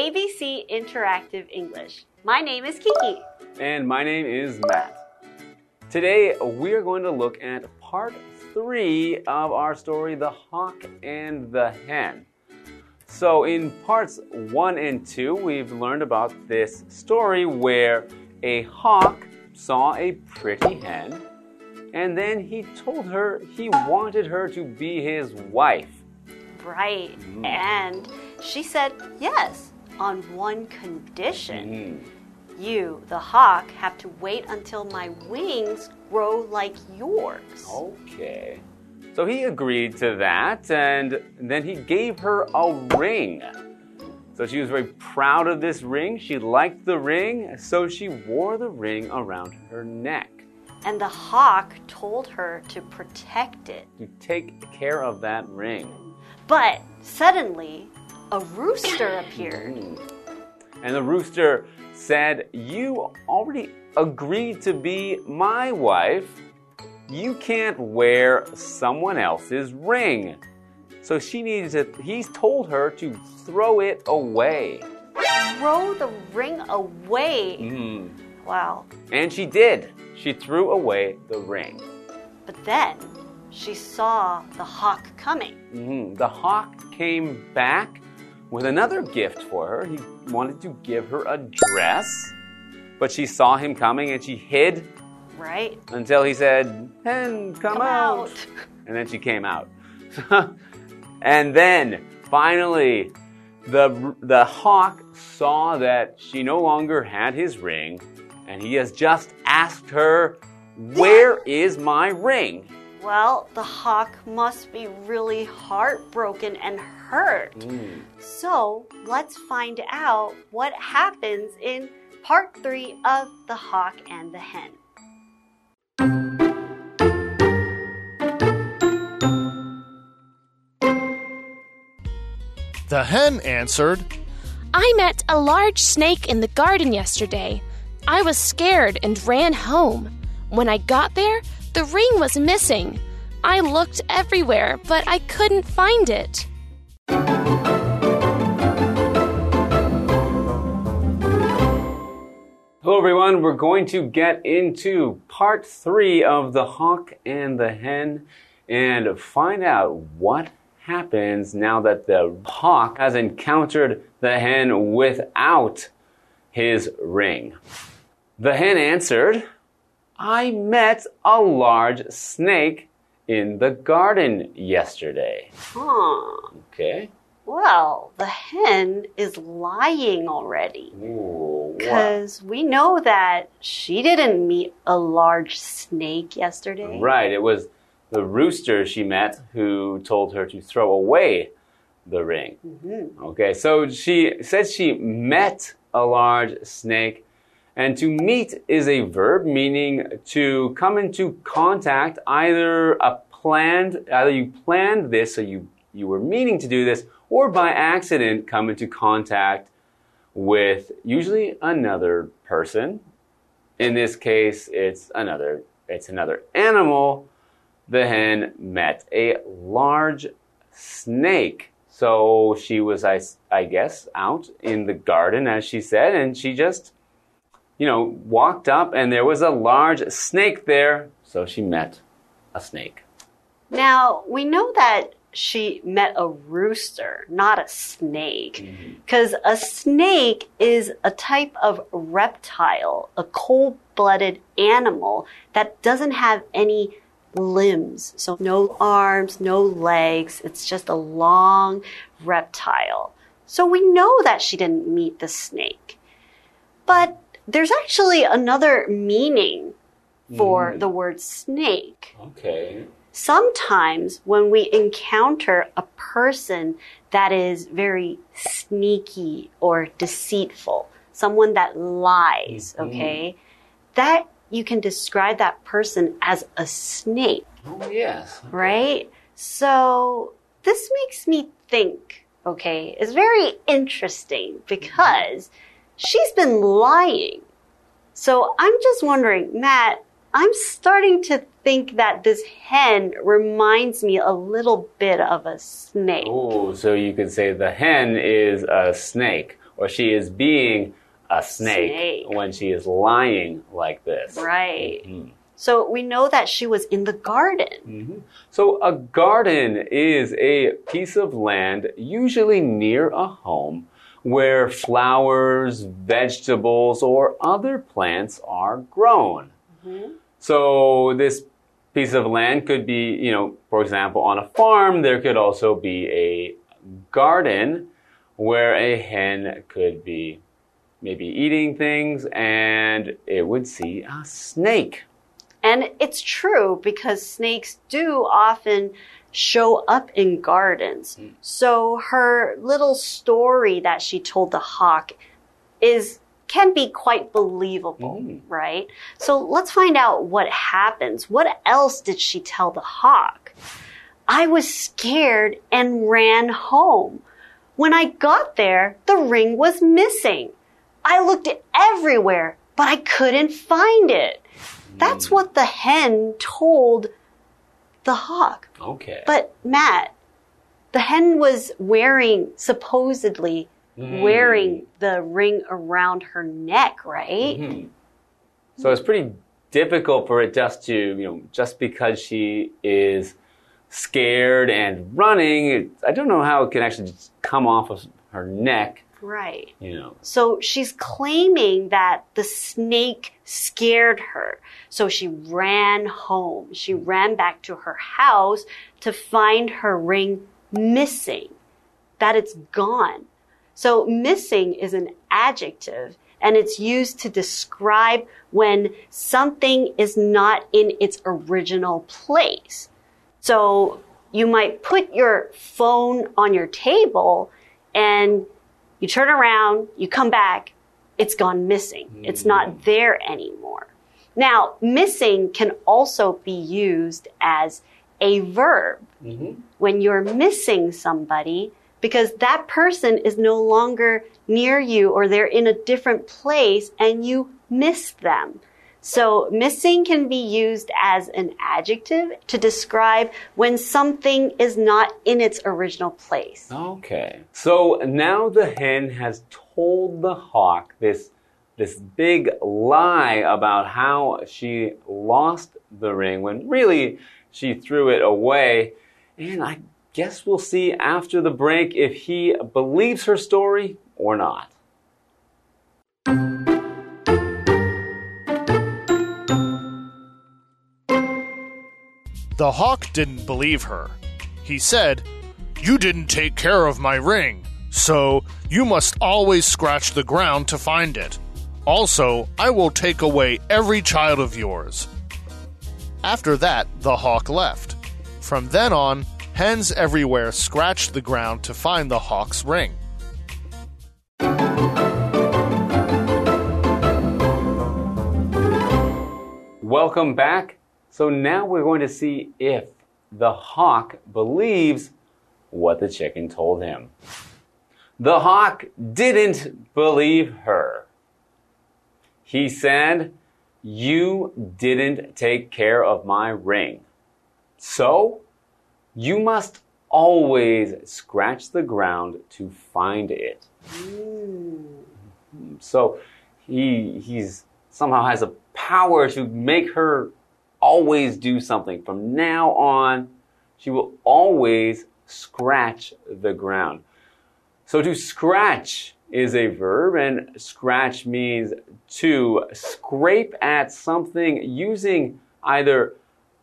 ABC Interactive English. My name is Kiki. And my name is Matt. Today we are going to look at part three of our story, The Hawk and the Hen. So, in parts one and two, we've learned about this story where a hawk saw a pretty hen and then he told her he wanted her to be his wife. Right. Mm. And she said yes on one condition. Mm-hmm. You, the hawk, have to wait until my wings grow like yours. Okay. So he agreed to that, and then he gave her a ring. So she was very proud of this ring. She liked the ring, so she wore the ring around her neck And the hawk told her to protect it. to take care of that ring. But suddenly, a rooster appeared. And the rooster said, You already agreed to be my wife. You can't wear someone else's ring. So she needed to, he's told her to throw it away. Throw the ring away. Mm. Wow. And she did. She threw away the ring. But then she saw the hawk coming. Mhm. The hawk came back with another gift for her. He wanted to give her a dress, but she saw him coming and she hid Right? until he said, Hen, come, Come out. out. And then she came out. and then finally, the, the hawk saw that she no longer had his ring, and he has just asked her, Where is my ring? Well, the hawk must be really heartbroken and hurt. Mm. So let's find out what happens in part three of The Hawk and the Hen. The hen answered, I met a large snake in the garden yesterday. I was scared and ran home. When I got there, the ring was missing. I looked everywhere, but I couldn't find it. Hello, everyone. We're going to get into part three of The Hawk and the Hen and find out what happens now that the hawk has encountered the hen without his ring. The hen answered, I met a large snake in the garden yesterday. Huh. Okay. Well, the hen is lying already. Because we know that she didn't meet a large snake yesterday. Right, it was the rooster she met who told her to throw away the ring. Mm-hmm. Okay, so she says she met a large snake, and to meet is a verb meaning to come into contact, either a planned, either you planned this, so you you were meaning to do this, or by accident come into contact with usually another person. In this case, it's another it's another animal. The hen met a large snake. So she was, I, I guess, out in the garden, as she said, and she just, you know, walked up and there was a large snake there. So she met a snake. Now, we know that she met a rooster, not a snake. Mm-hmm. Because a snake is a type of reptile, a cold blooded animal that doesn't have any limbs. So, no arms, no legs. It's just a long reptile. So, we know that she didn't meet the snake. But there's actually another meaning for mm. the word snake Okay. sometimes when we encounter a person that is very sneaky or deceitful, someone that lies, mm-hmm. okay, that you can describe that person as a snake, Oh, yes. right? So this makes me think, okay, it's very interesting mm-hmm. because she's been lying. So I'm just wondering, Matt, I'm starting to think that this hen reminds me a little bit of a snake. Oh, so you could say the hen is a snake, or she is being a snake, Snake. when she is lying like this. Right. Mhm. So we know that she was in the garden. So, a garden is a piece of land, usually near a home, where flowers, vegetables, or other plants are grown. Mm-hmm. So, this piece of land could be, you know, for example, on a farm, there could also be a garden where a hen could be maybe eating things and it would see a snake. And it's true because snakes do often show up in gardens. So her little story that she told the hawk is can be quite believable, Mm. right? So let's find out what happens. What else did she tell the hawk? I was scared and ran home. When I got there, the ring was missing. I looked everywhere, but I couldn't find it. That's what the hen told the hawk. Okay. But Matt, the hen was wearing, supposedly, Mm. wearing the ring around her neck, right? Mhm. So it's pretty difficult for it just to, you know, just because she is scared and running. I don't know how it can actually come off of her neck, Right. you know. So she's claiming that the snake scared her. So she ran home. She hmm. ran back to her house to find her ring missing, that it's gone. So missing is an adjective and it's used to describe when something is not in its original place. So you might put your phone on your table and you turn around, you come back, it's gone missing. It's not mm. there anymore. Now, missing can also be used as a verb mm-hmm. when you're missing somebody because that person is no longer near you or they're in a different place and you miss them. So missing can be used as an adjective to describe when something is not in its original place. Okay. So now the hen has told the hawk this this big lie about how she lost the ring when really she threw it away. And I guess we'll see after the break if he believes her story or not. The hawk didn't believe her. He said, You didn't take care of my ring, so you must always scratch the ground to find it. Also, I will take away every child of yours. After that, the hawk left. From then on, hens everywhere scratched the ground to find the hawk's ring. Welcome back. So now we're going to see if the hawk believes what the chicken told him. The hawk didn't believe her. He said, You didn't take care of my ring. So you must always scratch the ground to find it. Mm. So he he's somehow has a power to make her always do something. From now on, she will always scratch the ground. So to scratch is a verb, and scratch means to scrape at something using either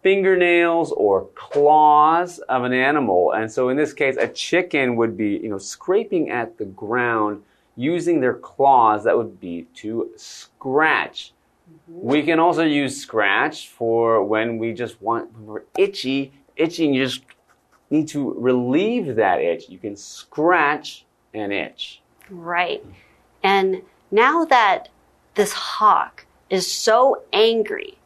fingernails or claws of an animal. And so in this case, a chicken would be, you know, scraping at the ground using their claws. That would be to scratch. We can also use scratch for when we just want, when we're itchy, itchy, and you just need to relieve that itch. You can scratch an itch. Right. And now that this hawk is so angry,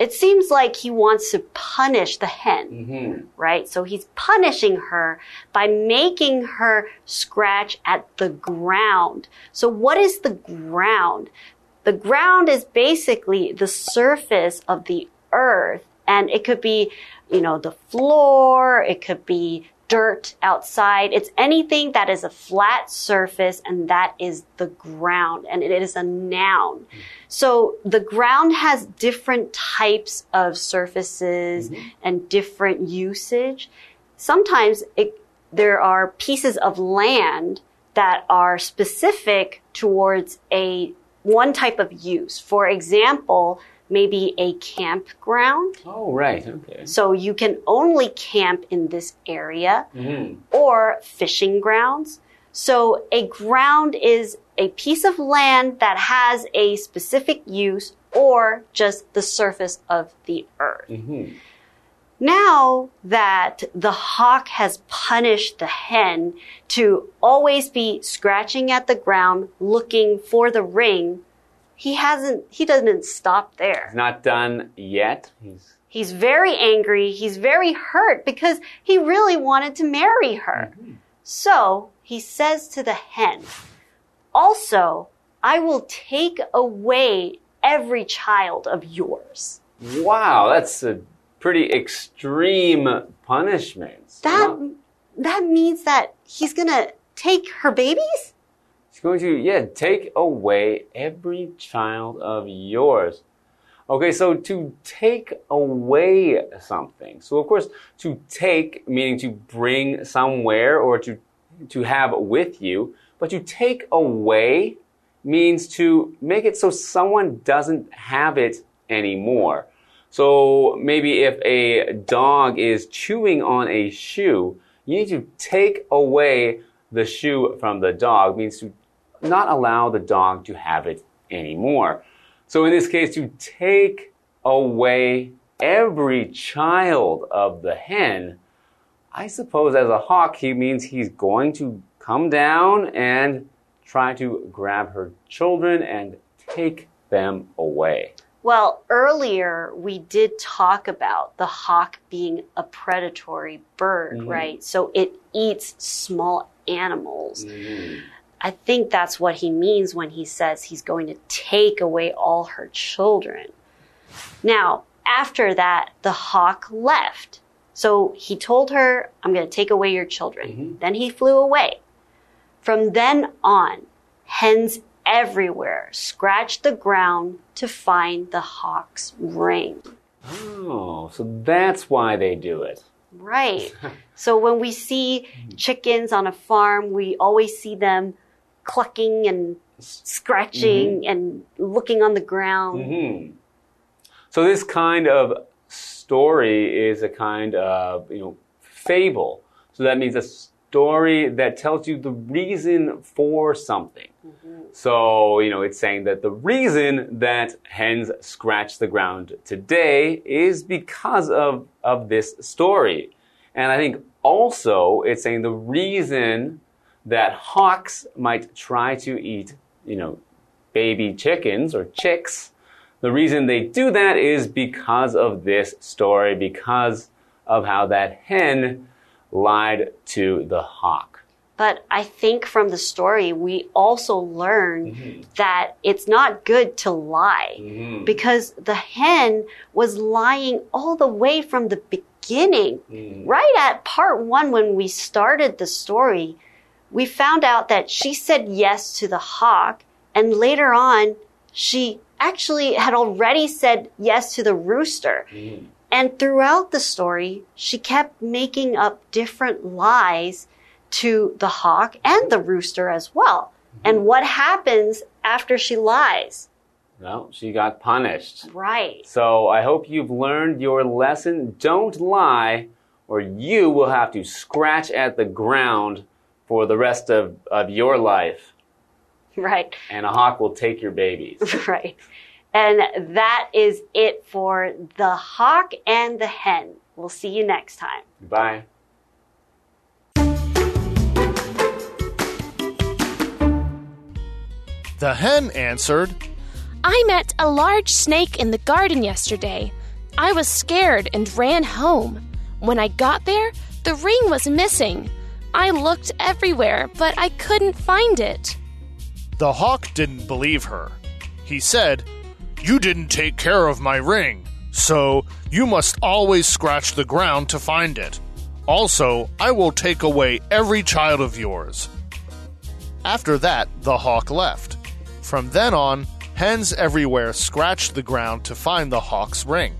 it seems like he wants to punish the hen, mm-hmm. right? So he's punishing her by making her scratch at the ground. So what is the ground? The ground is basically the surface of the earth, and it could be, you know, the floor, it could be dirt outside. It's anything that is a flat surface, and that is the ground, and it is a noun. So the ground has different types of surfaces mm-hmm. and different usage. Sometimes it, there are pieces of land that are specific towards a one type of use. For example, maybe a campground. Oh, right. Okay. So you can only camp in this area Mhm. or fishing grounds. So a ground is a piece of land that has a specific use or just the surface of the earth. Mhm. Now that the hawk has punished the hen to always be scratching at the ground looking for the ring, he hasn't, he doesn't stop there. He's not done yet. He's He's very angry. He's very hurt because he really wanted to marry her. Mm-hmm. So he says to the hen, Also, I will take away every child of yours. wow. That's a pretty extreme punishment. That, Not- that means that he's gonna take her babies? He's going to, yeah, take away every child of yours. Okay, so to take away something. So of course, to take meaning to bring somewhere or to to have with you, but to take away means to make it so someone doesn't have it anymore. So maybe if a dog is chewing on a shoe, you need to take away the shoe from the dog means to not allow the dog to have it anymore. So in this case, to take away every child of the hen, I suppose as a hawk, he means he's going to come down and try to grab her children and take them away. Well, earlier we did talk about the hawk being a predatory bird, mm-hmm. right? So it eats small animals. Mm-hmm. I think that's what he means when he says he's going to take away all her children. Now, after that, the hawk left. So he told her, I'm going to take away your children. Mm-hmm. Then he flew away. From then on, hens everywhere scratched the ground to find the hawk's ring. Oh, so that's why they do it. Right. so when we see chickens on a farm, we always see them clucking and scratching and looking on the ground. hmm So this kind of story is a kind of, you know, fable. So that means a story that tells you the reason for something. So, you know, it's saying that the reason that hens scratch the ground today is because of, of this story. And I think also it's saying the reason that hawks might try to eat, you know, baby chickens or chicks. The reason they do that is because of this story, because of how that hen lied to the hawk. But I think from the story, we also learn mm-hmm. that it's not good to lie. Mm-hmm. Because the hen was lying all the way from the beginning. Mm-hmm. Right at part one, when we started the story, we found out that she said yes to the hawk, and later on, she actually had already said yes to the rooster. And throughout the story, she kept making up different lies to the hawk and the rooster as well. Mm-hmm. And what happens after she lies? Well, she got punished. Right. So I hope you've learned your lesson. Don't lie, or you will have to scratch at the ground for the rest of, of your life, Right. and a hawk will take your babies. Right. And that is it for the hawk and the hen. We'll see you next time. Bye. The hen answered, I met a large snake in the garden yesterday. I was scared and ran home. When I got there, the ring was missing. I looked everywhere, but I couldn't find it. The hawk didn't believe her. He said, You didn't take care of my ring, so you must always scratch the ground to find it. Also, I will take away every child of yours. After that, the hawk left. From then on, hens everywhere scratched the ground to find the hawk's ring.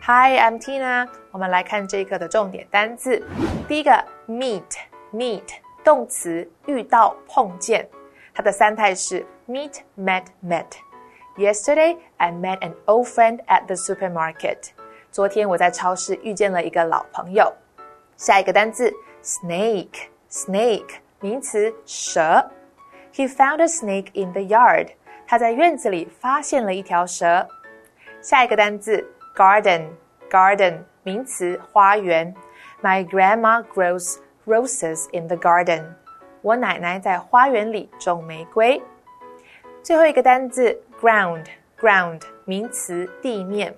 Hi, I'm Tina。我们来看这一课的重点单字。第一个 meet，meet 动词，遇到、碰见。它的三态是 meet, met, met。Yesterday, I met an old friend at the supermarket. 昨天我在超市遇见了一个老朋友。 下一个单词 snake，snake 名词，蛇。He found a snake in the yard. 他在院子里发现了一条蛇。下一个单词 garden，garden 名词，花园。My grandma grows roses in the garden. 我奶奶在花园里种玫瑰。最后一个单词 ground，ground 名词，地面。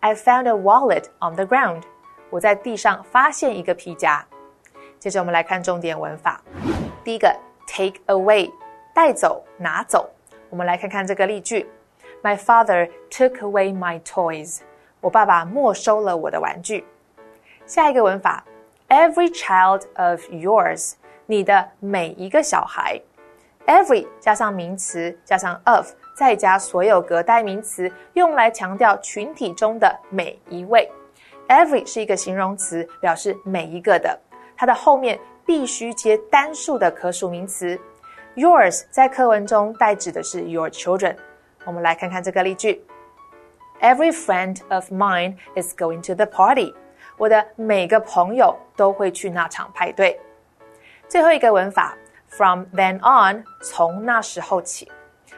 I found a wallet on the ground. 我在地上发现一个皮夹。接着我们来看重点文法。第一个 take away 带走拿走。我们来看看这个例句：My father took away my toys。我爸爸没收了我的玩具。下一个文法：Every child of yours，你的每一个小孩。Every 加上名词加上 of，再加所有格代名词，用来强调群体中的每一位。Every 是一个形容词，表示每一个的，它的后面必须接单数的可数名词。Yours 在课文中代指的是 your children。我们来看看这个例句：Every friend of mine is going to the party。我的每个朋友都会去那场派对。最后一个文法：From then on，从那时候起。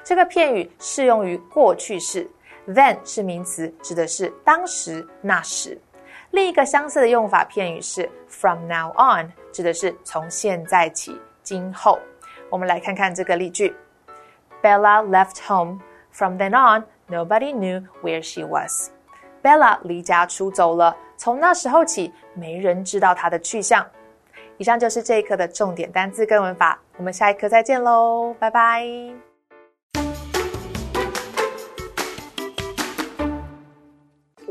这个片语适用于过去式，then 是名词，指的是当时、那时。另一个相似的用法片语是 from now on，指的是从现在起、今后。我们来看看这个例句：Bella left home. From then on, nobody knew where she was. Bella 离家出走了，从那时候起，没人知道她的去向。以上就是这一课的重点单词跟文法，我们下一课再见喽，拜拜。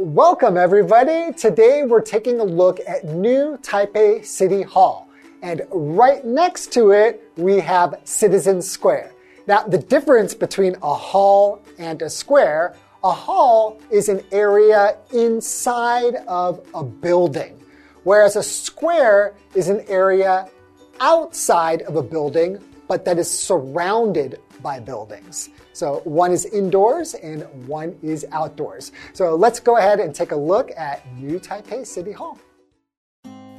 Welcome, everybody. Today we're taking a look at New Taipei City Hall. And right next to it, we have Citizen Square. Now, the difference between a hall and a square, a hall is an area inside of a building, whereas a square is an area outside of a building, but that is surrounded by buildings. So one is indoors and one is outdoors. So let's go ahead and take a look at New Taipei City Hall.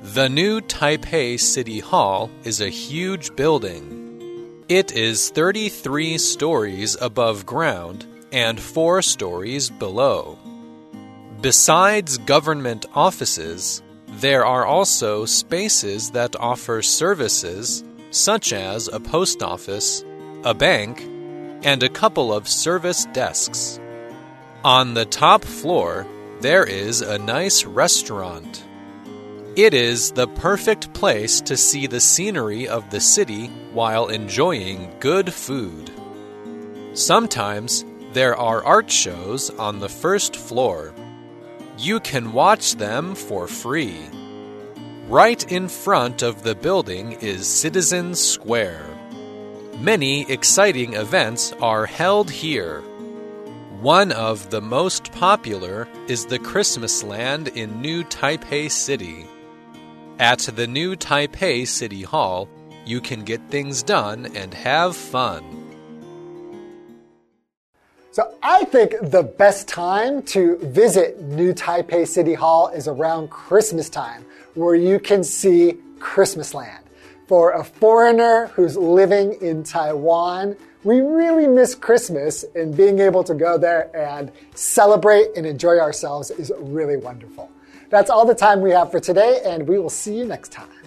The new Taipei City Hall is a huge building. It is 33 stories above ground and 4 stories below. Besides government offices, there are also spaces that offer services such as a post office, a bank, and a couple of service desks. On the top floor, there is a nice restaurant. It is the perfect place to see the scenery of the city while enjoying good food. Sometimes there are art shows on the first floor. You can watch them for free. Right in front of the building is Citizen Square. Many exciting events are held here. One of the most popular is the Christmas Land in New Taipei City. At the New Taipei City Hall, you can get things done and have fun. So I think the best time to visit New Taipei City Hall is around Christmas time, where you can see Christmas Land. For a foreigner who's living in Taiwan, we really miss Christmas and being able to go there and celebrate and enjoy ourselves is really wonderful. That's all the time we have for today, and we will see you next time.